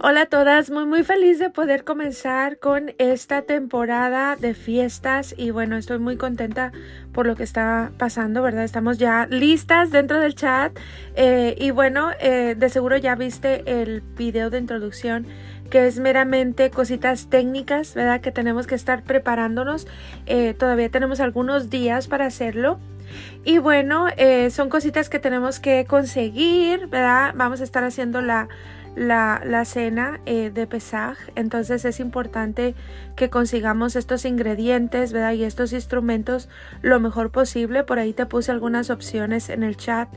Hola a todas, muy muy feliz de poder comenzar con esta temporada de fiestas y bueno, estoy muy contenta por lo que está pasando, ¿verdad? Estamos ya listas dentro del chat eh, y bueno, eh, de seguro ya viste el video de introducción que es meramente cositas técnicas, ¿verdad? Que tenemos que estar preparándonos. Eh, todavía tenemos algunos días para hacerlo. Y bueno, son cositas que tenemos que conseguir, ¿verdad? Vamos a estar haciendo la la, cena eh, de Pesaj. Entonces es importante que consigamos estos ingredientes, ¿verdad? Y estos instrumentos lo mejor posible. Por ahí te puse algunas opciones en el chat.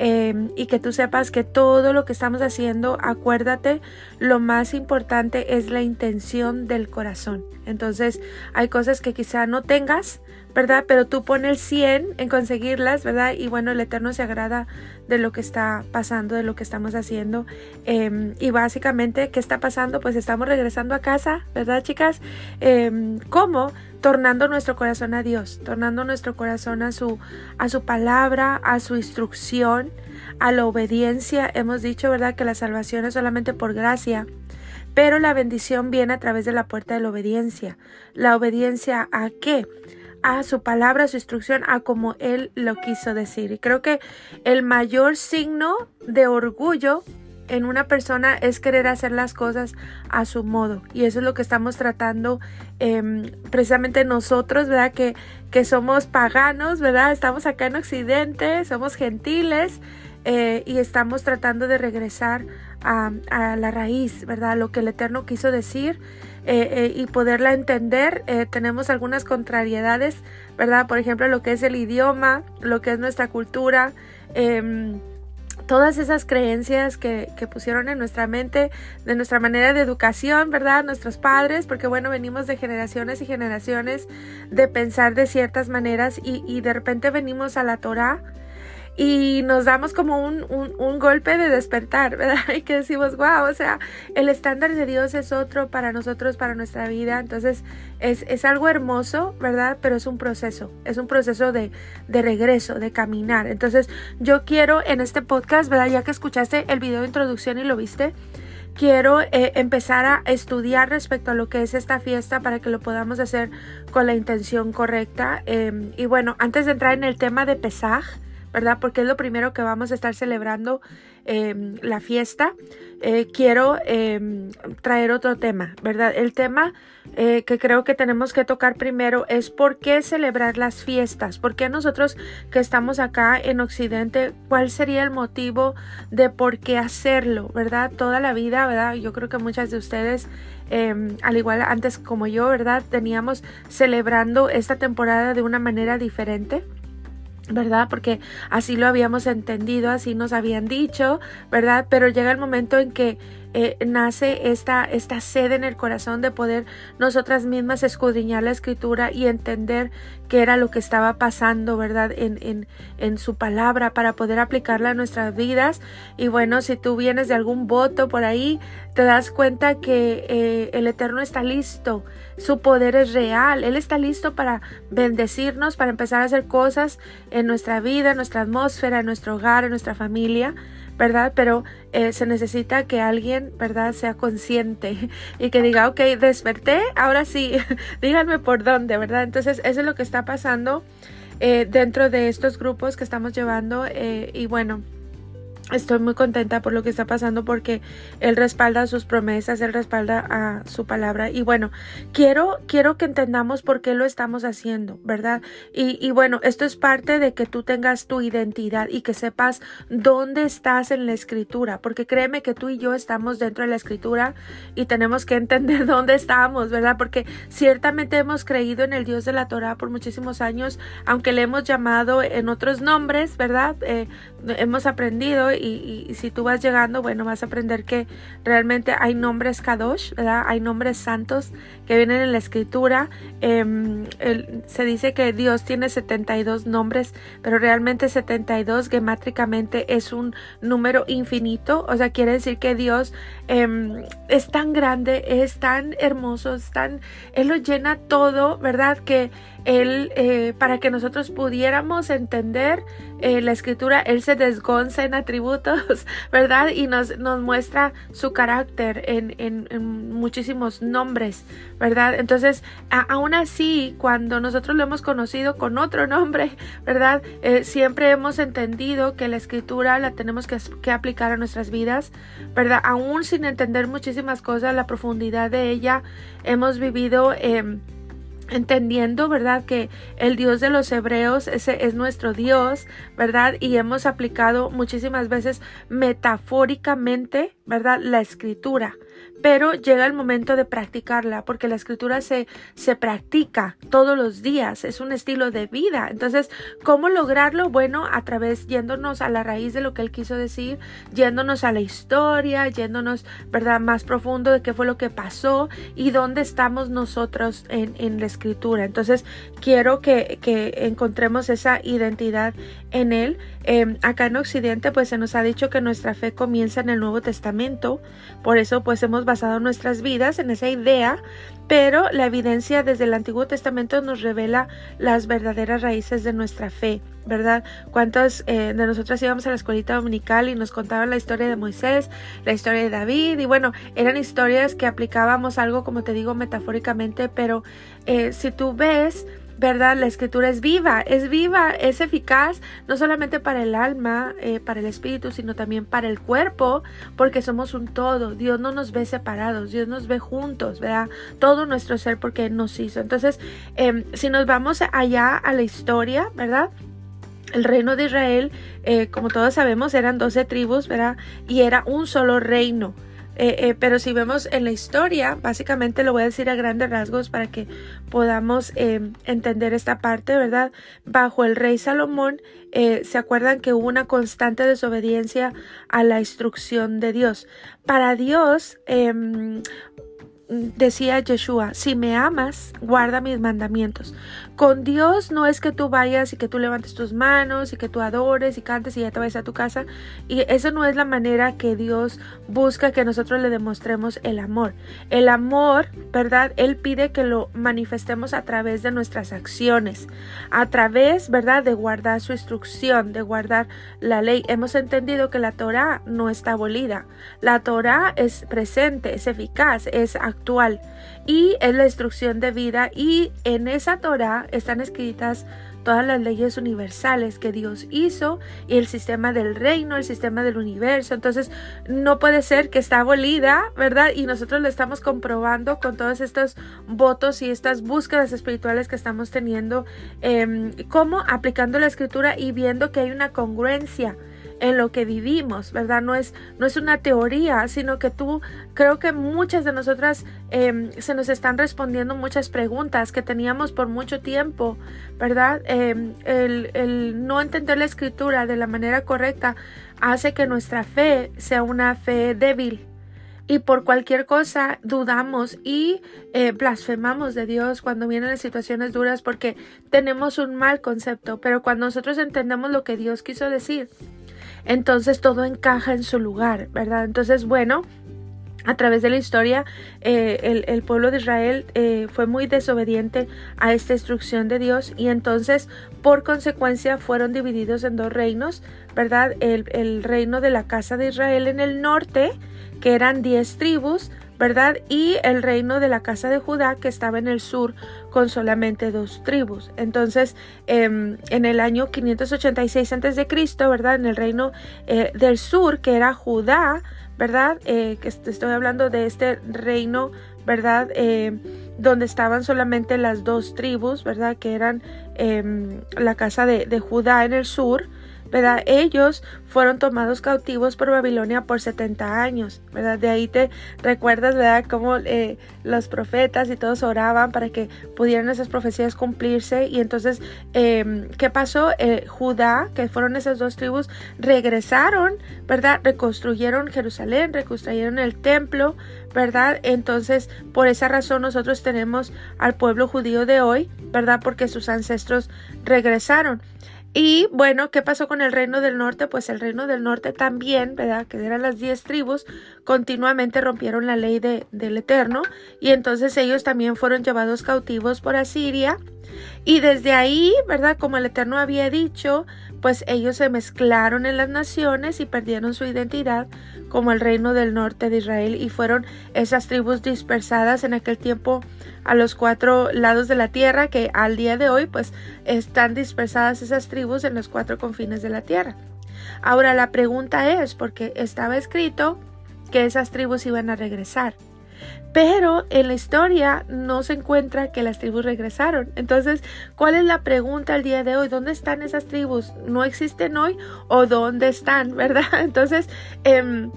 Em, y que tú sepas que todo lo que estamos haciendo, acuérdate, lo más importante es la intención del corazón. Entonces hay cosas que quizá no tengas, ¿verdad? Pero tú pones el 100 en conseguirlas, ¿verdad? Y bueno, el Eterno se agrada de lo que está pasando, de lo que estamos haciendo. Em, y básicamente, ¿qué está pasando? Pues estamos regresando a casa, ¿verdad, chicas? Eh, ¿Cómo? Tornando nuestro corazón a Dios, tornando nuestro corazón a su, a su palabra, a su instrucción, a la obediencia. Hemos dicho, ¿verdad?, que la salvación es solamente por gracia. Pero la bendición viene a través de la puerta de la obediencia. ¿La obediencia a qué? A su palabra, a su instrucción, a como Él lo quiso decir. Y creo que el mayor signo de orgullo en una persona es querer hacer las cosas a su modo. Y eso es lo que estamos tratando em, precisamente nosotros, ¿verdad? Que, que somos paganos, ¿verdad? Estamos acá en Occidente, somos gentiles eh, y estamos tratando de regresar a, la raíz, ¿verdad? Lo que el Eterno quiso decir eh, eh, y poderla entender. Eh, tenemos algunas contrariedades, ¿verdad? Por ejemplo, lo que es el idioma, lo que es nuestra cultura. Em, todas esas creencias que, pusieron en nuestra mente, de nuestra manera de educación, ¿verdad? Nuestros padres, porque bueno, venimos de generaciones y generaciones de pensar de ciertas maneras y, y de repente venimos a la Torah y nos damos como un, un, golpe de despertar, ¿verdad? Y que decimos, wow, o sea, el estándar de Dios es otro para nosotros, para nuestra vida. Entonces es, es algo hermoso, ¿verdad? Pero es un proceso, es un proceso de, de, regreso, de caminar. Entonces yo quiero en este podcast, ¿verdad? Ya que escuchaste el video de introducción y lo viste, quiero eh, empezar a estudiar respecto a lo que es esta fiesta para que lo podamos hacer con la intención correcta. Eh, y bueno, antes de entrar en el tema de Pesaj, ¿verdad? Porque es lo primero que vamos a estar celebrando em, la fiesta. Eh, quiero em, traer otro tema, ¿verdad? El tema eh, que creo que tenemos que tocar primero es por qué celebrar las fiestas, por qué nosotros que estamos acá en Occidente, cuál sería el motivo de por qué hacerlo, ¿verdad? Toda la vida, ¿verdad? Yo creo que muchas de ustedes, em, al igual antes como yo, ¿verdad? Teníamos celebrando esta temporada de una manera diferente. ¿Verdad? Porque así lo habíamos entendido, así nos habían dicho, ¿verdad? Pero llega el momento en que eh, nace esta, esta sed en el corazón de poder nosotras mismas escudriñar la escritura y entender qué era lo que estaba pasando, ¿verdad? En, en, en su palabra para poder aplicarla a nuestras vidas. Y bueno, si tú vienes de algún voto por ahí, te das cuenta que eh, el Eterno está listo, su poder es real, Él está listo para bendecirnos, para empezar a hacer cosas en nuestra vida, en nuestra atmósfera, en nuestro hogar, en nuestra familia. ¿Verdad? Pero eh, se necesita que alguien, ¿verdad?, sea consciente y que diga, ok, desperté, ahora sí, díganme por dónde, ¿verdad? Entonces, eso es lo que está pasando eh, dentro de estos grupos que estamos llevando eh, y bueno, Estoy muy contenta por lo que está pasando porque él respalda sus promesas, él respalda a su palabra. Y bueno, quiero, quiero que entendamos por qué lo estamos haciendo, ¿verdad? Y, y bueno, esto es parte de que tú tengas tu identidad y que sepas dónde estás en la escritura, porque créeme que tú y yo estamos dentro de la escritura y tenemos que entender dónde estamos, ¿verdad? Porque ciertamente hemos creído en el Dios de la Torah por muchísimos años, aunque le hemos llamado en otros nombres, ¿verdad? Eh, hemos aprendido y, si tú vas llegando, bueno, vas a aprender que realmente hay nombres Kadosh, ¿verdad? Hay nombres santos que vienen en la escritura. Em, se dice que Dios tiene 72 nombres, pero realmente 72 gemátricamente es un número infinito. O sea, quiere decir que Dios em, es tan grande, es tan hermoso, es tan, Él lo llena todo, ¿verdad? Que Él, eh, para que nosotros pudiéramos entender eh, la escritura, Él se desgonza en atributos, ¿verdad? Y nos, nos muestra su carácter en, en, muchísimos nombres, ¿verdad? Entonces, aún así, cuando nosotros lo hemos conocido con otro nombre, ¿verdad? Eh, siempre hemos entendido que la escritura la tenemos que, que, aplicar a nuestras vidas, ¿verdad? Aún sin entender muchísimas cosas, la profundidad de ella, hemos vivido... Eh, entendiendo, ¿verdad? Que el Dios de los hebreos ese es nuestro Dios, ¿verdad? Y hemos aplicado muchísimas veces metafóricamente, ¿verdad? La escritura pero llega el momento de practicarla porque la escritura se, se practica todos los días, es un estilo de vida. Entonces, ¿cómo lograrlo? Bueno, a través yéndonos a la raíz de lo que él quiso decir, yéndonos a la historia, yéndonos, ¿verdad?, más profundo de qué fue lo que pasó y dónde estamos nosotros en, en la escritura. Entonces, quiero que, que encontremos esa identidad en él. Em, acá en Occidente, pues se nos ha dicho que nuestra fe comienza en el Nuevo Testamento, por eso pues hemos basado nuestras vidas en esa idea, pero la evidencia desde el Antiguo Testamento nos revela las verdaderas raíces de nuestra fe, ¿verdad? ¿Cuántos eh, de nosotras íbamos a la escuelita dominical y nos contaban la historia de Moisés, la historia de David? Y bueno, eran historias que aplicábamos algo, como te digo, metafóricamente, pero eh, si tú ves ¿verdad? La escritura es viva, es viva, es eficaz, no solamente para el alma, eh, para el espíritu, sino también para el cuerpo, porque somos un todo. Dios no nos ve separados, Dios nos ve juntos, ¿verdad? Todo nuestro ser porque nos hizo. Entonces, em, si nos vamos allá a la historia, ¿verdad? El reino de Israel, eh, como todos sabemos, eran 12 tribus, ¿verdad? Y era un solo reino. Eh, eh, pero si vemos en la historia, básicamente lo voy a decir a grandes rasgos para que podamos em, entender esta parte, ¿verdad? Bajo el rey Salomón, eh, se acuerdan que hubo una constante desobediencia a la instrucción de Dios. Para Dios, em, decía Yeshua, si me amas, guarda mis mandamientos. Con Dios no es que tú vayas y que tú levantes tus manos y que tú adores y cantes y ya te vayas a tu casa. Y eso no es la manera que Dios busca que nosotros le demostremos el amor. El amor, ¿verdad? Él pide que lo manifestemos a través de nuestras acciones, a través, ¿verdad? De guardar su instrucción, de guardar la ley. Hemos entendido que la Torah no está abolida. La Torah es presente, es eficaz, es y es la instrucción de vida y en esa Torah están escritas todas las leyes universales que Dios hizo y el sistema del reino, el sistema del universo. Entonces, no puede ser que está abolida, ¿verdad? Y nosotros lo estamos comprobando con todos estos votos y estas búsquedas espirituales que estamos teniendo, eh, como aplicando la escritura y viendo que hay una congruencia en lo que vivimos, ¿verdad? No es, no es una teoría, sino que tú, creo que muchas de nosotras em, se nos están respondiendo muchas preguntas que teníamos por mucho tiempo, ¿verdad? Em, el, el no entender la escritura de la manera correcta hace que nuestra fe sea una fe débil, y por cualquier cosa dudamos y eh, blasfemamos de Dios cuando vienen las situaciones duras porque tenemos un mal concepto, pero cuando nosotros entendemos lo que Dios quiso decir, entonces todo encaja en su lugar, ¿verdad? Entonces, bueno, a través de la historia, eh, el, pueblo de Israel eh, fue muy desobediente a esta instrucción de Dios y entonces, por consecuencia, fueron divididos en dos reinos, ¿verdad? El, el reino de la casa de Israel en el norte, que eran diez tribus, ¿verdad? Y el reino de la casa de Judá que estaba en el sur con solamente dos tribus. Entonces, em, en el año 586 a.C., ¿verdad? En el reino eh, del sur, que era Judá, ¿verdad? Eh, que estoy hablando de este reino, ¿verdad? Eh, donde estaban solamente las dos tribus, ¿verdad? Que eran em, la casa de, de Judá en el sur, ¿verdad? Ellos fueron tomados cautivos por Babilonia por 70 años, ¿verdad? De ahí te recuerdas, ¿verdad? Cómo eh, los profetas y todos oraban para que pudieran esas profecías cumplirse. Y entonces, em, ¿qué pasó? Eh, Judá, que fueron esas dos tribus, regresaron, ¿verdad? Reconstruyeron Jerusalén, reconstruyeron el templo, ¿verdad? Entonces, por esa razón nosotros tenemos al pueblo judío de hoy, ¿verdad? Porque sus ancestros regresaron. Y bueno, ¿qué pasó con el reino del norte? Pues el reino del norte también, ¿verdad? Que eran las diez tribus, continuamente rompieron la ley de, del Eterno y entonces ellos también fueron llevados cautivos por Asiria. Y desde ahí, ¿verdad? Como el Eterno había dicho, pues ellos se mezclaron en las naciones y perdieron su identidad como el reino del norte de Israel y fueron esas tribus dispersadas en aquel tiempo a los cuatro lados de la tierra que al día de hoy pues están dispersadas esas tribus en los cuatro confines de la tierra. Ahora la pregunta es, porque estaba escrito que esas tribus iban a regresar. Pero en la historia no se encuentra que las tribus regresaron. Entonces, ¿cuál es la pregunta al día de hoy? ¿Dónde están esas tribus? ¿No existen hoy o dónde están? ¿Verdad? Entonces, eh,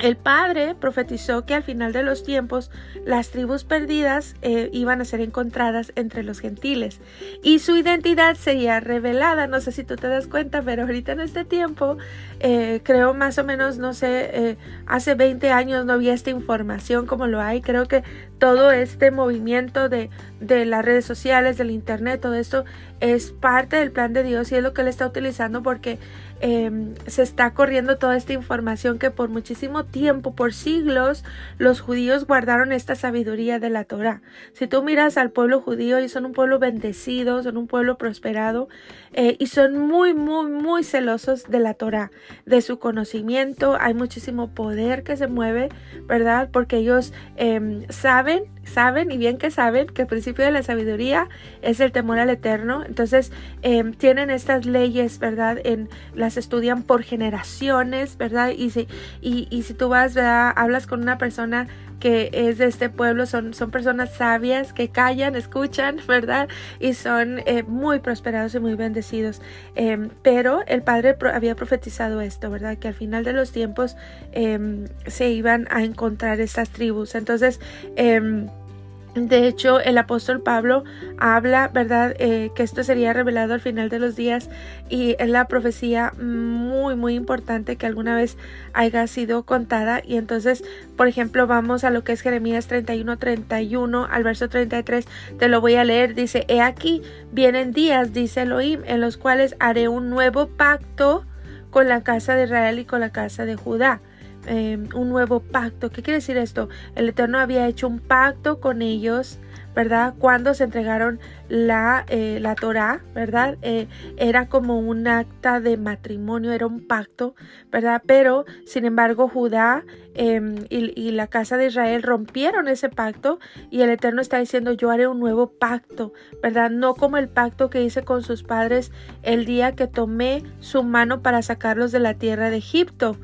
el padre profetizó que al final de los tiempos las tribus perdidas eh, iban a ser encontradas entre los gentiles y su identidad sería revelada. No sé si tú te das cuenta, pero ahorita en este tiempo, eh, creo más o menos, no sé, eh, hace 20 años no había esta información como lo hay. Creo que todo este movimiento de, de las redes sociales, del internet, todo esto es parte del plan de Dios y es lo que él está utilizando porque Em, se está corriendo toda esta información que por muchísimo tiempo, por siglos, los judíos guardaron esta sabiduría de la Torah. Si tú miras al pueblo judío, y son un pueblo bendecido, son un pueblo prosperado eh, y son muy, muy, muy celosos de la Torah, de su conocimiento. Hay muchísimo poder que se mueve, ¿verdad? Porque ellos em, saben saben y bien que saben que el principio de la sabiduría es el temor al eterno. Entonces em, tienen estas leyes, ¿verdad? En, las estudian por generaciones, ¿verdad? Y si, y, si tú vas, ¿verdad? Hablas con una persona que es de este pueblo, son, son personas sabias que callan, escuchan, ¿verdad? Y son eh, muy prosperados y muy bendecidos. Em, pero el Padre había profetizado esto, ¿verdad? Que al final de los tiempos em, se iban a encontrar estas tribus. Entonces, de hecho, el apóstol Pablo habla, ¿verdad?, eh, que esto sería revelado al final de los días y es la profecía muy, muy importante que alguna vez haya sido contada. Y entonces, por ejemplo, vamos a lo que es Jeremías 31, 31 al verso 33, te lo voy a leer. Dice, he aquí, vienen días, dice Elohim, en los cuales haré un nuevo pacto con la casa de Israel y con la casa de Judá Em, un nuevo pacto. ¿Qué quiere decir esto? El Eterno había hecho un pacto con ellos, ¿verdad? Cuando se entregaron la, eh, la Torah, ¿verdad? Eh, era como un acta de matrimonio, era un pacto, ¿verdad? Pero, sin embargo, Judá em, y, y, la casa de Israel rompieron ese pacto y el Eterno está diciendo, yo haré un nuevo pacto, ¿verdad? No como el pacto que hice con sus padres el día que tomé su mano para sacarlos de la tierra de Egipto.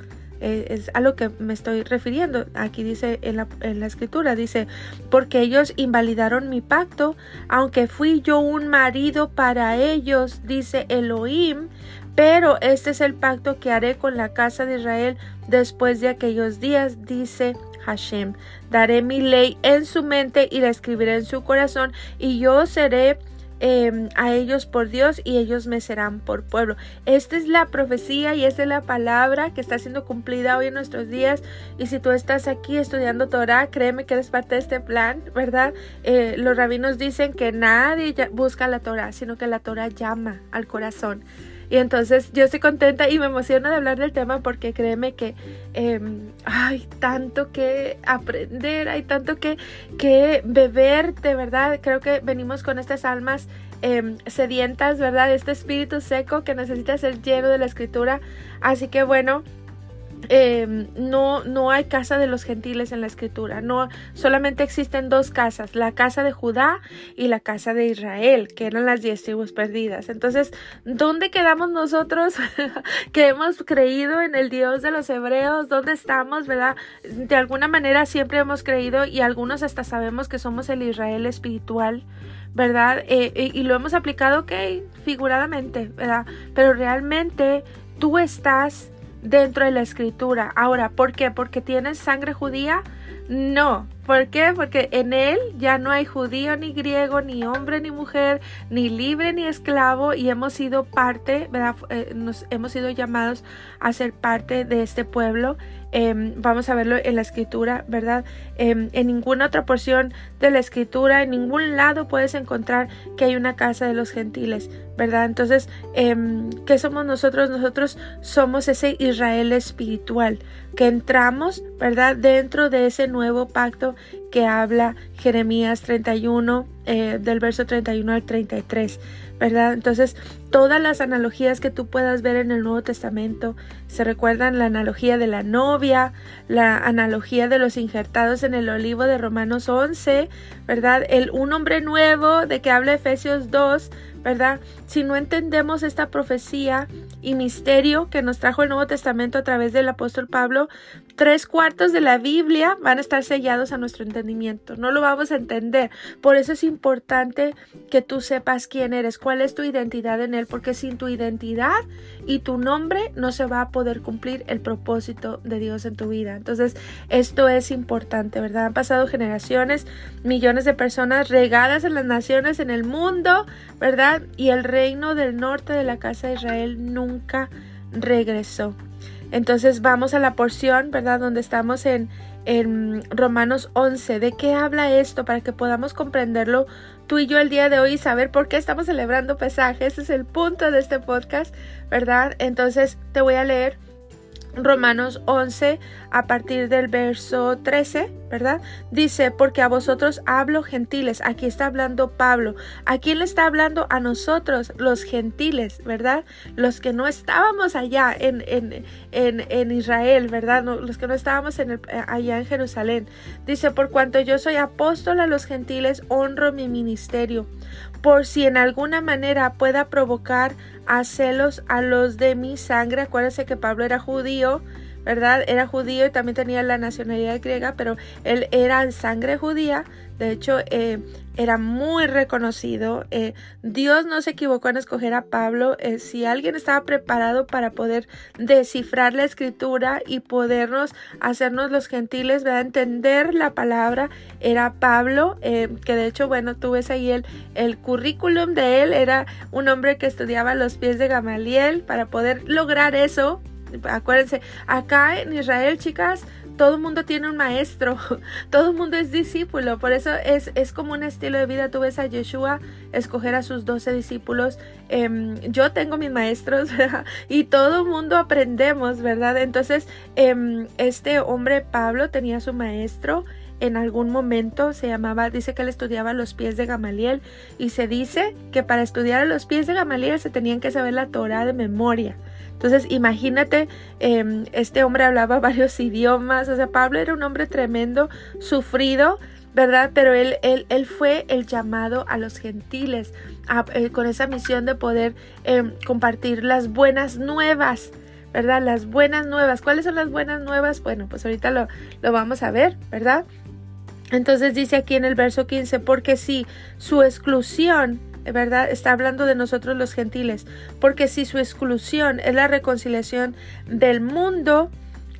Eh, es a lo que me estoy refiriendo. Aquí dice en la, en la escritura, dice, porque ellos invalidaron mi pacto, aunque fui yo un marido para ellos, dice Elohim, pero este es el pacto que haré con la casa de Israel después de aquellos días, dice Hashem. Daré mi ley en su mente y la escribiré en su corazón, y yo seré Em, a ellos por Dios y ellos me serán por pueblo. Esta es la profecía y esta es la palabra que está siendo cumplida hoy en nuestros días. Y si tú estás aquí estudiando Torah, créeme que eres parte de este plan, ¿verdad? Eh, los rabinos dicen que nadie busca la Torah, sino que la Torah llama al corazón. Y entonces yo estoy contenta y me emociona de hablar del tema porque créeme que em, hay tanto que aprender, hay tanto que, que beber, de verdad. Creo que venimos con estas almas em, sedientas, ¿verdad? Este espíritu seco que necesita ser lleno de la escritura. Así que bueno. Em, no, no hay casa de los gentiles en la escritura, no solamente existen dos casas, la casa de Judá y la casa de Israel, que eran las diez tribus perdidas. Entonces, ¿dónde quedamos nosotros que hemos creído en el Dios de los hebreos? ¿Dónde estamos, verdad? De alguna manera siempre hemos creído y algunos hasta sabemos que somos el Israel espiritual. ¿Verdad? Eh, eh, y lo hemos aplicado, ok, figuradamente, ¿verdad? Pero realmente tú estás dentro de la escritura. Ahora, ¿por qué? ¿Porque tienes sangre judía? No. ¿Por qué? Porque en él ya no hay judío ni griego, ni hombre ni mujer, ni libre ni esclavo y hemos sido parte, ¿verdad? Eh, nos hemos sido llamados a ser parte de este pueblo. Em, vamos a verlo en la escritura, ¿verdad? Em, en ninguna otra porción de la escritura, en ningún lado puedes encontrar que hay una casa de los gentiles. ¿verdad? Entonces, em, ¿qué somos nosotros? Nosotros somos ese Israel espiritual, que entramos, ¿verdad? Dentro de ese nuevo pacto que habla Jeremías 31, eh, del verso 31 al 33. ¿verdad? Entonces, todas las analogías que tú puedas ver en el Nuevo Testamento, se recuerdan la analogía de la novia, la analogía de los injertados en el olivo de Romanos 11, ¿verdad? El un hombre nuevo de que habla Efesios 2, ¿verdad? Si no entendemos esta profecía y misterio que nos trajo el Nuevo Testamento a través del apóstol Pablo, tres cuartos de la Biblia van a estar sellados a nuestro entendimiento. No lo vamos a entender. Por eso es importante que tú sepas quién eres, cuál es tu identidad en Porque sin tu identidad y tu nombre no se va a poder cumplir el propósito de Dios en tu vida. Entonces, esto es importante, ¿verdad? Han pasado generaciones, millones de personas regadas en las naciones, en el mundo, ¿verdad? Y el reino del norte de la casa de Israel nunca regresó. Entonces vamos a la porción, ¿verdad? Donde estamos en, en Romanos 11. ¿De qué habla esto? Para que podamos comprenderlo tú y yo el día de hoy y saber por qué estamos celebrando pesaje. Ese es el punto de este podcast, ¿verdad? Entonces te voy a leer Romanos 11 a partir del verso 13, ¿verdad? Dice, porque a vosotros hablo gentiles. Aquí está hablando Pablo. ¿A quién le está hablando? A nosotros, los gentiles, ¿verdad? Los que no estábamos allá en, en, en, Israel, ¿verdad? los que no estábamos en allá en Jerusalén. Dice, por cuanto yo soy apóstol a los gentiles, honro mi ministerio. Por si en alguna manera pueda provocar a celos a los de mi sangre. Acuérdense que Pablo era judío, ¿verdad? Era judío y también tenía la nacionalidad griega, pero él era sangre judía. De hecho, eh, era muy reconocido. Eh, Dios no se equivocó en escoger a Pablo. Eh, si alguien estaba preparado para poder descifrar la escritura y podernos hacernos los gentiles, entender la palabra, era Pablo, que de hecho, bueno, tú ves ahí el, el currículum de él. Era un hombre que estudiaba los pies de Gamaliel para poder lograr eso acuérdense, acá en Israel, chicas, todo el mundo tiene un maestro, todo el mundo es discípulo, por eso es, es como un estilo de vida. Tú ves a Yeshua escoger a sus doce discípulos, em, yo tengo mis maestros y todo el mundo aprendemos, ¿verdad? Entonces, em, este hombre Pablo tenía su maestro en algún momento se llamaba, dice que él estudiaba los pies de Gamaliel y se dice que para estudiar a los pies de Gamaliel se tenían que saber la Torah de memoria. Entonces, imagínate, em, este hombre hablaba varios idiomas, o sea, Pablo era un hombre tremendo, sufrido, ¿verdad? Pero él, él, él fue el llamado a los gentiles, eh, con esa misión de poder em, compartir las buenas nuevas. ¿Verdad? Las buenas nuevas. ¿Cuáles son las buenas nuevas? Bueno, pues ahorita lo, lo vamos a ver, ¿verdad? Entonces dice aquí en el verso 15, porque si su exclusión ¿verdad? Está hablando de nosotros los gentiles, porque si su exclusión es la reconciliación del mundo,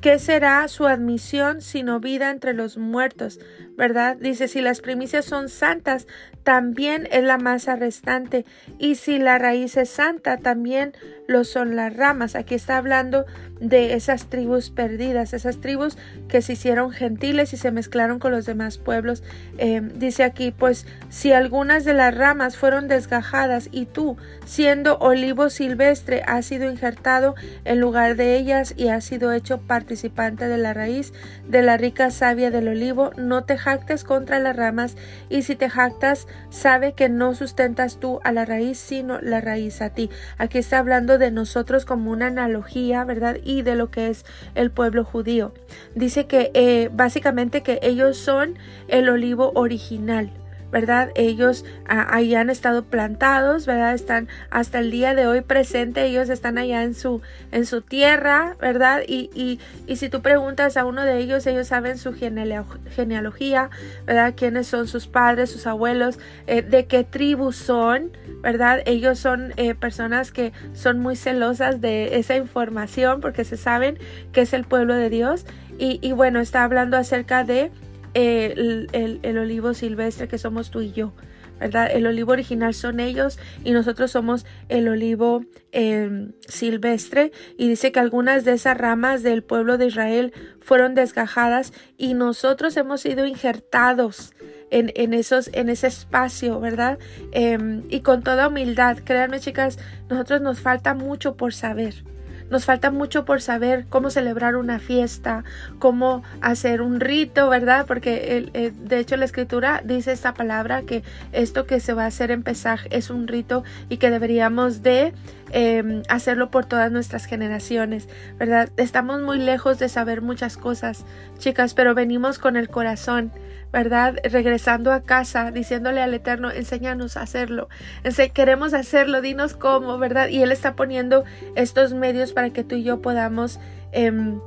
¿qué será su admisión sino vida entre los muertos? ¿Verdad? Dice, si las primicias son santas, también es la masa restante, y si la raíz es santa, también lo son las ramas. Aquí está hablando de esas tribus perdidas, esas tribus que se hicieron gentiles y se mezclaron con los demás pueblos. Eh, dice aquí, pues si algunas de las ramas fueron desgajadas y tú, siendo olivo silvestre, has sido injertado en lugar de ellas y has sido hecho participante de la raíz de la rica savia del olivo, no te jactes contra las ramas y si te jactas, sabe que no sustentas tú a la raíz, sino la raíz a ti. Aquí está hablando de nosotros como una analogía, ¿verdad? Y de lo que es el pueblo judío. Dice que eh, básicamente que ellos son el olivo original, ¿verdad? Ellos ah, ahí han estado plantados, ¿verdad? Están hasta el día de hoy presentes, ellos están allá en su, en su tierra, ¿verdad? Y, y, y si tú preguntas a uno de ellos, ellos saben su genealogía, ¿verdad? Quiénes son sus padres, sus abuelos, eh, de qué tribu son, ¿verdad? Ellos son eh, personas que son muy celosas de esa información porque se saben que es el pueblo de Dios. Y, y bueno, está hablando acerca de el, olivo silvestre que somos tú y yo. ¿verdad? El olivo original son ellos y nosotros somos el olivo em, silvestre. Y dice que algunas de esas ramas del pueblo de Israel fueron desgajadas y nosotros hemos sido injertados en, en, esos, en ese espacio, ¿verdad? Em, y con toda humildad, créanme chicas, nosotros nos falta mucho por saber. Nos falta mucho por saber cómo celebrar una fiesta, cómo hacer un rito, ¿verdad? Porque el, de hecho la escritura dice esta palabra que esto que se va a hacer en Pesaj es un rito y que deberíamos de em, hacerlo por todas nuestras generaciones, ¿verdad? Estamos muy lejos de saber muchas cosas, chicas, pero venimos con el corazón ¿verdad? Regresando a casa, diciéndole al Eterno, enséñanos a hacerlo. queremos hacerlo, dinos cómo, ¿verdad? Y Él está poniendo estos medios para que tú y yo podamos... Em,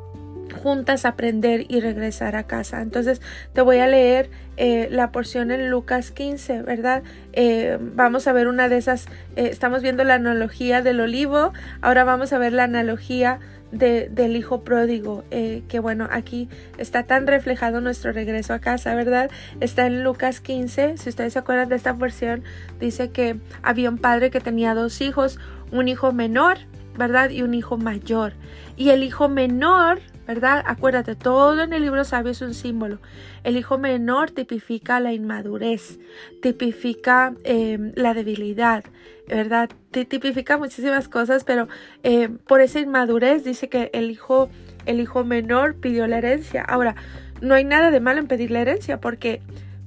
juntas aprender y regresar a casa. Entonces te voy a leer eh, la porción en Lucas 15, ¿verdad? Eh, vamos a ver una de esas, eh, estamos viendo la analogía del olivo, ahora vamos a ver la analogía del hijo pródigo, que bueno, aquí está tan reflejado nuestro regreso a casa, ¿verdad? Está en Lucas 15, si ustedes se acuerdan de esta versión, dice que había un padre que tenía dos hijos, un hijo menor, ¿verdad? Y un hijo mayor. Y el hijo menor ¿verdad? Acuérdate, todo en el libro sabio es un símbolo. El hijo menor tipifica la inmadurez, tipifica em, la debilidad, ¿verdad? Tipifica muchísimas cosas, pero em, por esa inmadurez dice que el hijo, el hijo menor pidió la herencia. Ahora, no hay nada de malo en pedir la herencia porque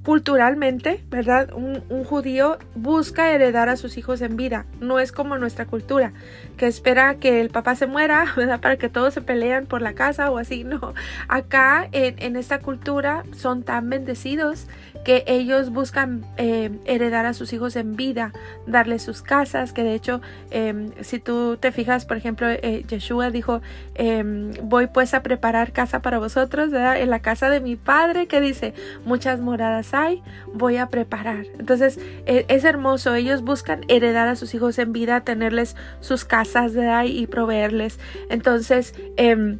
culturalmente, ¿verdad? Un, judío busca heredar a sus hijos en vida. No es como nuestra cultura, espera que el papá se muera, ¿verdad? Para que todos se pelean por la casa o así. No. Acá en, en esta cultura son tan bendecidos que ellos buscan eh, heredar a sus hijos en vida, darles sus casas, que de hecho, em, si tú te fijas, por ejemplo, eh, Yeshua dijo, em, voy pues a preparar casa para vosotros, ¿verdad? En la casa de mi padre, que dice, muchas moradas hay, voy a preparar. Entonces, e, es hermoso, ellos buscan heredar a sus hijos en vida, tenerles sus casas, Y proveerles. Entonces, em,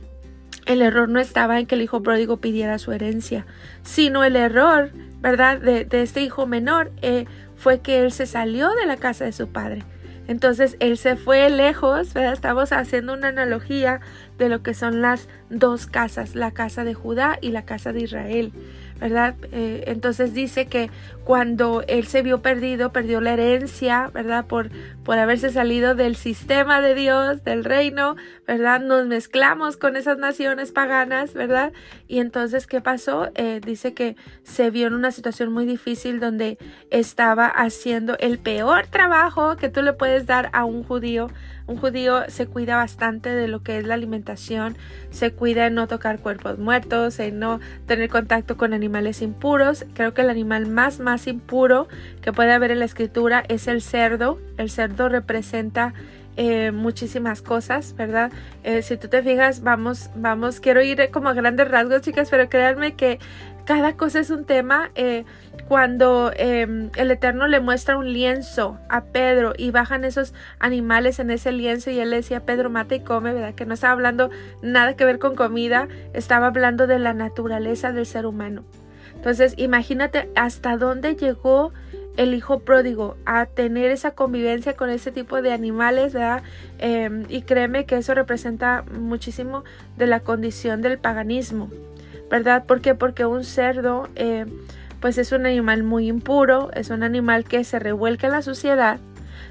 el error no estaba en que el hijo pródigo pidiera su herencia, sino el error ¿verdad? De, este hijo menor eh, fue que él se salió de la casa de su padre. Entonces él se fue lejos, ¿verdad? Estamos haciendo una analogía de lo que son las dos casas, la casa de Judá y la casa de Israel. ¿verdad? Eh, entonces dice que cuando él se vio perdido, perdió la herencia, ¿verdad? Por, por haberse salido del sistema de Dios, del reino, ¿verdad? Nos mezclamos con esas naciones paganas, ¿verdad? Y entonces, ¿qué pasó? Eh, dice que se vio en una situación muy difícil donde estaba haciendo el peor trabajo que tú le puedes dar a un judío, un judío se cuida bastante de lo que es la alimentación, se cuida en no tocar cuerpos muertos, en no tener contacto con animales impuros. Creo que el animal más más impuro que puede haber en la escritura es el cerdo. El cerdo representa eh, muchísimas cosas, ¿verdad? Eh, si tú te fijas, vamos, vamos, quiero ir como a grandes rasgos, chicas, pero créanme que cada cosa es un tema. Eh, cuando em, el Eterno le muestra un lienzo a Pedro y bajan esos animales en ese lienzo y él le decía, Pedro, mata y come, ¿verdad? Que no estaba hablando nada que ver con comida, estaba hablando de la naturaleza del ser humano. Entonces, imagínate hasta dónde llegó el hijo pródigo a tener esa convivencia con ese tipo de animales. Em, y créeme que eso representa muchísimo de la condición del paganismo. ¿verdad? ¿Por qué? Porque un cerdo, eh, pues es un animal muy impuro, es un animal que se revuelca en la suciedad,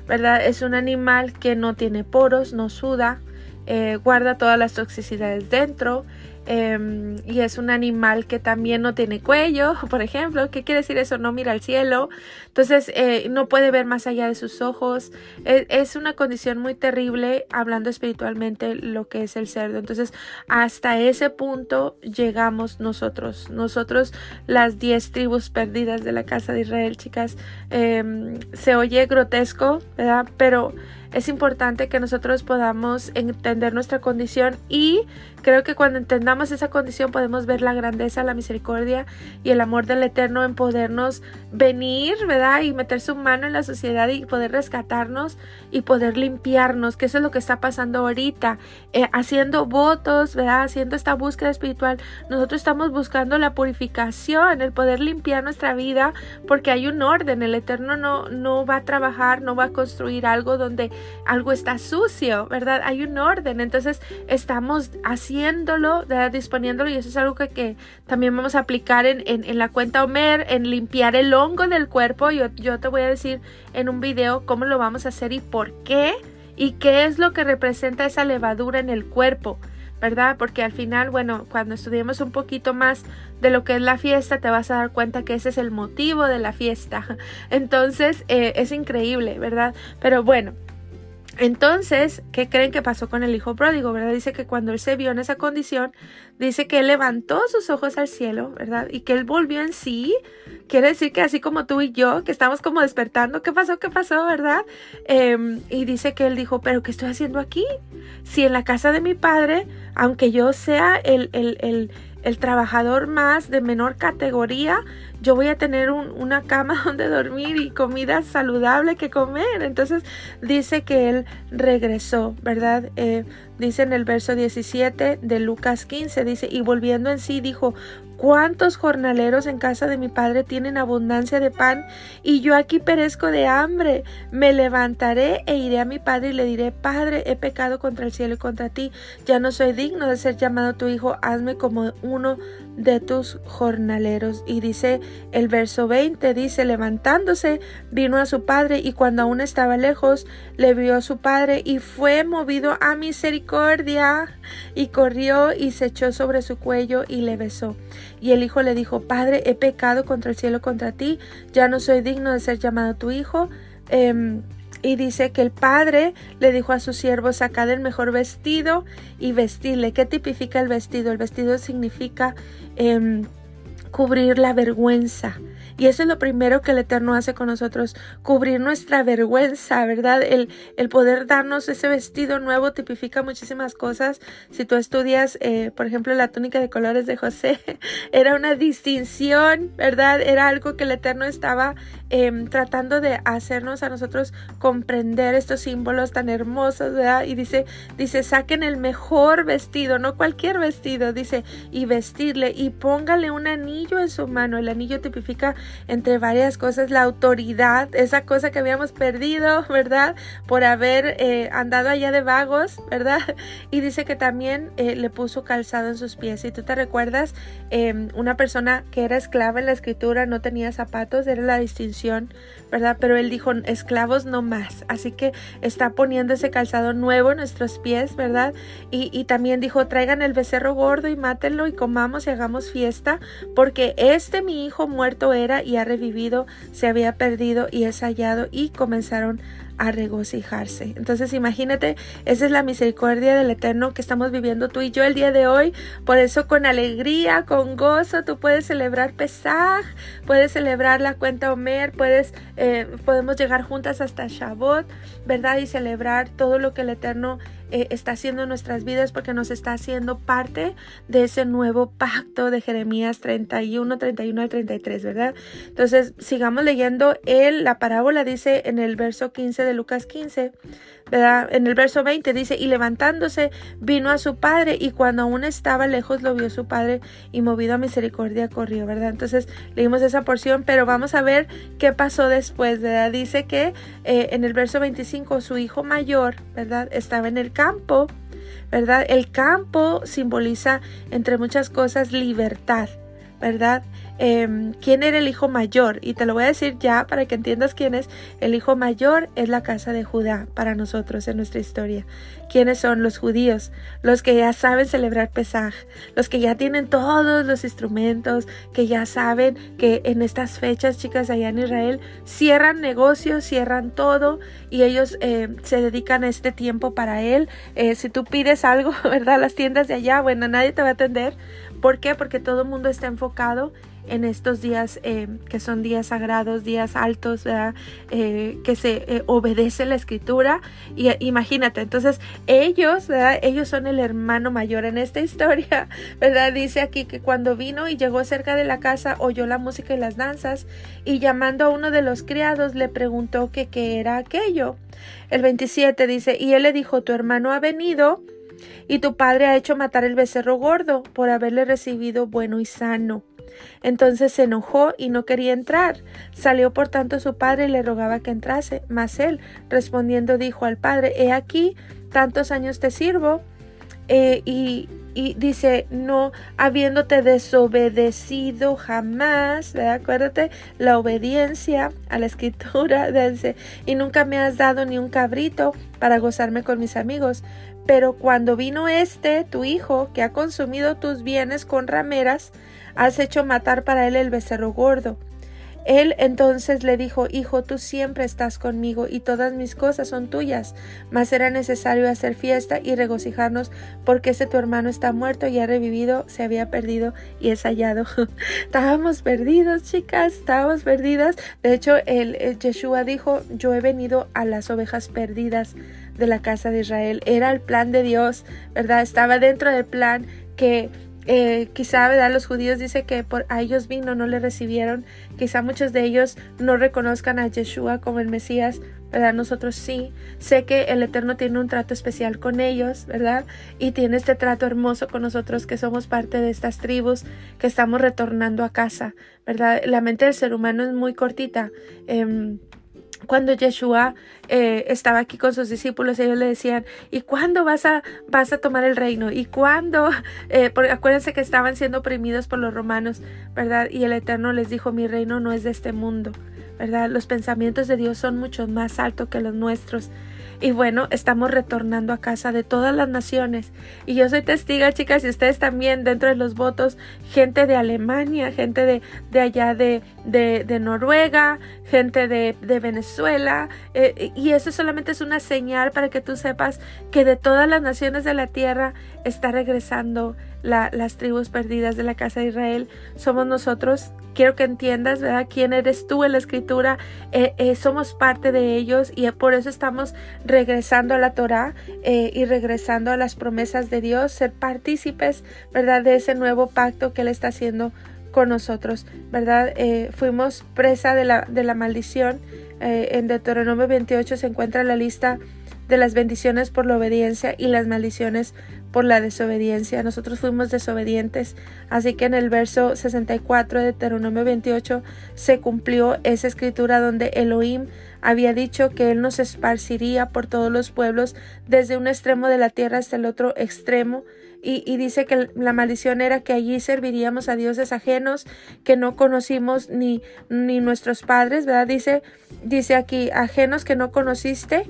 ¿verdad? Es un animal que no tiene poros, no suda, eh, guarda todas las toxicidades dentro, Em, y es un animal que también no tiene cuello, por ejemplo. ¿Qué quiere decir eso? No mira al cielo. Entonces eh, no puede ver más allá de sus ojos. E, es, una condición muy terrible hablando espiritualmente lo que es el cerdo. Entonces hasta ese punto llegamos nosotros. Nosotros las diez tribus perdidas de la casa de Israel, chicas. Em, se oye grotesco, ¿verdad? Pero es importante que nosotros podamos entender nuestra condición y creo que cuando entendamos esa condición podemos ver la grandeza, la misericordia y el amor del Eterno en podernos venir, ¿verdad? Y meter su mano en la sociedad y poder rescatarnos y poder limpiarnos, que eso es lo que está pasando ahorita, eh, haciendo votos, ¿verdad? Haciendo esta búsqueda espiritual. Nosotros estamos buscando la purificación, el poder limpiar nuestra vida, porque hay un orden. El Eterno no, no va a trabajar, no va a construir algo donde algo está sucio, ¿verdad? Hay un orden. Entonces estamos haciéndolo, ¿verdad? Disponiéndolo y eso es algo que, también vamos a aplicar en, la cuenta Omer, en limpiar el hongo del cuerpo. Yo, yo te voy a decir en un video cómo lo vamos a hacer y por qué y qué es lo que representa esa levadura en el cuerpo. ¿verdad? Porque al final, bueno, cuando estudiemos un poquito más de lo que es la fiesta, te vas a dar cuenta que ese es el motivo de la fiesta. Entonces, eh, es increíble, ¿verdad? Pero bueno, entonces, ¿qué creen que pasó con el hijo pródigo, verdad? Dice que cuando él se vio en esa condición, dice que él levantó sus ojos al cielo, ¿verdad? Y que él volvió en sí. Quiere decir que así como tú y yo, que estamos como despertando, ¿qué pasó? ¿Qué pasó? ¿Verdad? Em, y dice que él dijo, pero ¿qué estoy haciendo aquí? Si en la casa de mi padre, aunque yo sea el, el, el el trabajador más de menor categoría, yo voy a tener una cama donde dormir y comida saludable que comer. Entonces dice que él regresó, ¿verdad? Eh, dice en el verso 17 de Lucas 15, dice, y volviendo en sí dijo, ¿Cuántos jornaleros en casa de mi padre tienen abundancia de pan y yo aquí perezco de hambre? Me levantaré e iré a mi padre y le diré, Padre, he pecado contra el cielo y contra ti, ya no soy digno de ser llamado tu hijo, hazme como uno de tus jornaleros. Y dice el verso 20, dice, levantándose, vino a su padre y cuando aún estaba lejos, le vio a su padre y fue movido a misericordia y corrió y se echó sobre su cuello y le besó. Y el hijo le dijo, Padre, he pecado contra el cielo, contra ti, ya no soy digno de ser llamado tu hijo. Em, y dice que el padre le dijo a su siervo, sacad el mejor vestido y vestirle. ¿Qué tipifica el vestido? El vestido significa em, cubrir la vergüenza. Y eso es lo primero que el Eterno hace con nosotros, cubrir nuestra vergüenza, ¿verdad? El, el poder darnos ese vestido nuevo tipifica muchísimas cosas. Si tú estudias, eh, por ejemplo, la túnica de colores de José, era una distinción, ¿verdad? Era algo que el Eterno estaba em, tratando de hacernos a nosotros comprender estos símbolos tan hermosos, ¿verdad? Y dice, dice, saquen el mejor vestido, no cualquier vestido, dice, y vestirle y póngale un anillo en su mano. El anillo tipifica entre varias cosas, la autoridad, esa cosa que habíamos perdido, ¿verdad? Por haber eh, andado allá de vagos, ¿verdad? Y dice que también eh, le puso calzado en sus pies. Si tú te recuerdas, em, una persona que era esclava en la escritura no tenía zapatos, era la distinción, ¿verdad? Pero él dijo, esclavos no más. Así que está poniendo ese calzado nuevo en nuestros pies, ¿verdad? Y también dijo, traigan el becerro gordo y mátenlo y comamos y hagamos fiesta, porque este mi hijo muerto era y ha revivido, se había perdido y es hallado y comenzaron a regocijarse. Entonces imagínate, esa es la misericordia del Eterno que estamos viviendo tú y yo el día de hoy. Por eso con alegría, con gozo, tú puedes celebrar Pesaj, puedes celebrar la cuenta Omer, puedes, eh, podemos llegar juntas hasta Shabbat, ¿verdad? Y celebrar todo lo que el Eterno eh, está haciendo en nuestras vidas porque nos está haciendo parte de ese nuevo pacto de Jeremías 31, 31 al 33, ¿verdad? Entonces, sigamos leyendo. Él, la parábola dice en el verso 15 de Lucas 15, ¿verdad? En el verso 20 dice, y levantándose vino a su padre y cuando aún estaba lejos lo vio su padre y movido a misericordia corrió, ¿verdad? Entonces leímos esa porción, pero vamos a ver qué pasó después, ¿verdad? Dice que eh, en el verso 25 su hijo mayor, ¿verdad? Estaba en el campo, ¿verdad? El campo simboliza, entre muchas cosas, libertad, ¿verdad? Em, quién era el hijo mayor. Y te lo voy a decir ya para que entiendas quién es. El hijo mayor es la casa de Judá para nosotros en nuestra historia. ¿Quiénes son los judíos? Los que ya saben celebrar Pesaj, los que ya tienen todos los instrumentos, que ya saben que en estas fechas, chicas, allá en Israel, cierran negocios, cierran todo y ellos eh, se dedican a este tiempo para él. Eh, si tú pides algo, ¿verdad? Las tiendas de allá, bueno, nadie te va a atender. ¿Por qué? Porque todo el mundo está enfocado en estos días eh, que son días sagrados, días altos, eh, que se eh, obedece la escritura. Y imagínate, entonces ellos, ellos son el hermano mayor en esta historia, ¿verdad? Dice aquí que cuando vino y llegó cerca de la casa, oyó la música y las danzas, y llamando a uno de los criados le preguntó qué era aquello. El 27 dice, y él le dijo, tu hermano ha venido y tu padre ha hecho matar el becerro gordo por haberle recibido bueno y sano. Entonces se enojó y no quería entrar. Salió por tanto su padre y le rogaba que entrase. Mas él, respondiendo, dijo al padre, He aquí, tantos años te sirvo, eh, y y dice, no habiéndote desobedecido jamás, acuérdate, la obediencia a la escritura, dice, y nunca me has dado ni un cabrito para gozarme con mis amigos. Pero cuando vino este, tu hijo, que ha consumido tus bienes con rameras, has hecho matar para él el becerro gordo. Él entonces le dijo, Hijo, tú siempre estás conmigo y todas mis cosas son tuyas, mas era necesario hacer fiesta y regocijarnos porque ese tu hermano está muerto y ha revivido, se había perdido y es hallado. estábamos perdidos, chicas, estábamos perdidas. De hecho, el, el Yeshua dijo, yo he venido a las ovejas perdidas de la casa de Israel. Era el plan de Dios, ¿verdad? Estaba dentro del plan que eh, quizá ¿verdad? los judíos dice que por a ellos vino, no le recibieron. Quizá muchos de ellos no reconozcan a Yeshua como el Mesías, ¿verdad? Nosotros sí. Sé que el Eterno tiene un trato especial con ellos, ¿verdad? Y tiene este trato hermoso con nosotros que somos parte de estas tribus, que estamos retornando a casa, ¿verdad? La mente del ser humano es muy cortita. Em, cuando Yeshua eh, estaba aquí con sus discípulos, ellos le decían, ¿y cuándo vas a, tomar el reino? ¿Y cuándo? Eh, porque acuérdense que estaban siendo oprimidos por los romanos, ¿verdad? Y el Eterno les dijo, mi reino no es de este mundo, ¿verdad? Los pensamientos de Dios son mucho más altos que los nuestros. Y bueno, estamos retornando a casa de todas las naciones. Y yo soy testiga, chicas, y ustedes también dentro de los votos, gente de Alemania, gente de, de allá de, de, Noruega, gente de, de Venezuela. Eh, y eso solamente es una señal para que tú sepas que de todas las naciones de la tierra está regresando las tribus perdidas de la casa de Israel. Somos nosotros quiero que entiendas, ¿verdad? ¿Quién eres tú en la escritura? Eh, eh, somos parte de ellos y por eso estamos regresando a la Torah eh, y regresando a las promesas de Dios, ser partícipes, ¿verdad? De ese nuevo pacto que Él está haciendo con nosotros, ¿verdad? fuimos presa de la, de la maldición. en Deuteronomio 28 se encuentra la lista de las bendiciones por la obediencia y las maldiciones por la desobediencia. Nosotros fuimos desobedientes. Así que en el verso 64 de Deuteronomio 28 se cumplió esa escritura donde Elohim había dicho que Él nos esparciría por todos los pueblos desde un extremo de la tierra hasta el otro extremo. Y, dice que la maldición era que allí serviríamos a dioses ajenos que no conocimos ni, ni nuestros padres, ¿verdad? Dice, dice aquí, ajenos que no conociste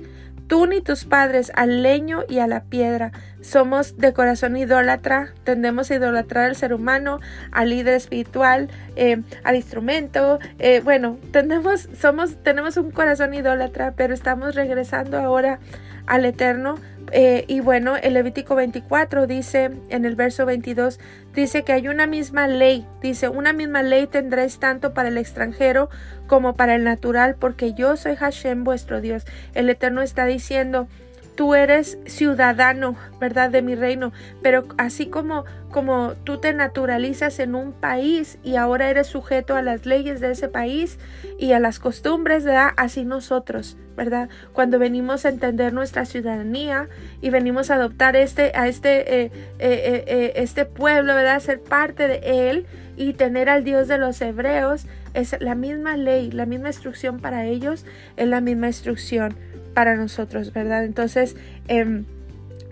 tú ni tus padres al leño y a la piedra. Somos de corazón idólatra, tendemos a idolatrar al ser humano, al líder espiritual, eh, al instrumento. Eh, bueno, tenemos, somos, tenemos un corazón idólatra, pero estamos regresando ahora al eterno eh, y bueno, el Levítico 24 dice, en el verso 22, dice que hay una misma ley, dice, una misma ley tendréis tanto para el extranjero como para el natural, porque yo soy Hashem vuestro Dios. El Eterno está diciendo, tú eres ciudadano, ¿verdad? De mi reino, pero así como como tú te naturalizas en un país y ahora eres sujeto a las leyes de ese país y a las costumbres, ¿verdad? Así nosotros, ¿verdad? Cuando venimos a entender nuestra ciudadanía y venimos a adoptar este a este eh, eh, eh, este pueblo, ¿verdad? Ser parte de él y tener al Dios de los hebreos es la misma ley, la misma instrucción para ellos, es la misma instrucción para nosotros, ¿verdad? Entonces, em,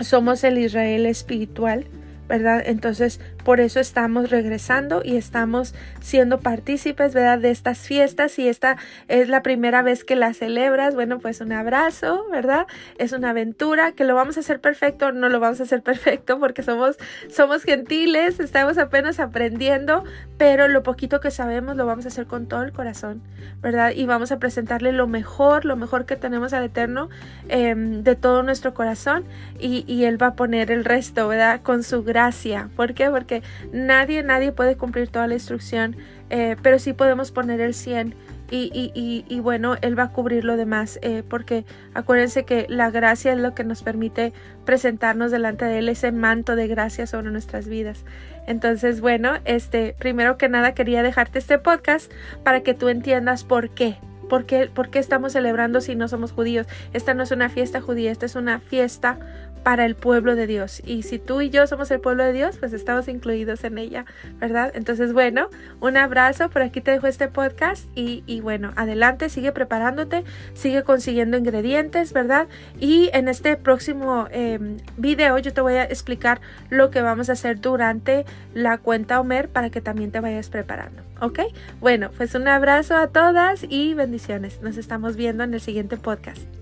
somos el Israel espiritual, ¿verdad? Entonces, por eso estamos regresando y estamos siendo partícipes, ¿verdad? De estas fiestas y esta es la primera vez que la celebras. Bueno, pues un abrazo, ¿verdad? Es una aventura que lo vamos a hacer perfecto, no lo vamos a hacer perfecto porque somos, somos gentiles, estamos apenas aprendiendo, pero lo poquito que sabemos lo vamos a hacer con todo el corazón, ¿verdad? Y vamos a presentarle lo mejor, lo mejor que tenemos al Eterno em, de todo nuestro corazón y, y Él va a poner el resto, ¿verdad? Con su gracia. ¿Por qué? Porque nadie, nadie puede cumplir toda la instrucción, eh, pero sí podemos poner el 100 y, bueno, Él va a cubrir lo demás, eh, porque acuérdense que la gracia es lo que nos permite presentarnos delante de Él, ese manto de gracia sobre nuestras vidas. Entonces, bueno, este, primero que nada quería dejarte este podcast para que tú entiendas por qué, ¿Por qué, estamos celebrando si no somos judíos? Esta no es una fiesta judía, esta es una fiesta para el pueblo de Dios. Y si tú y yo somos el pueblo de Dios, pues estamos incluidos en ella, ¿verdad? Entonces, bueno, un abrazo. Por aquí te dejo este podcast y, bueno, adelante, sigue preparándote, sigue consiguiendo ingredientes, ¿verdad? Y en este próximo em, video yo te voy a explicar lo que vamos a hacer durante la cuenta Homer para que también te vayas preparando, ¿ok? Bueno, pues un abrazo a todas y bendiciones. Nos estamos viendo en el siguiente podcast.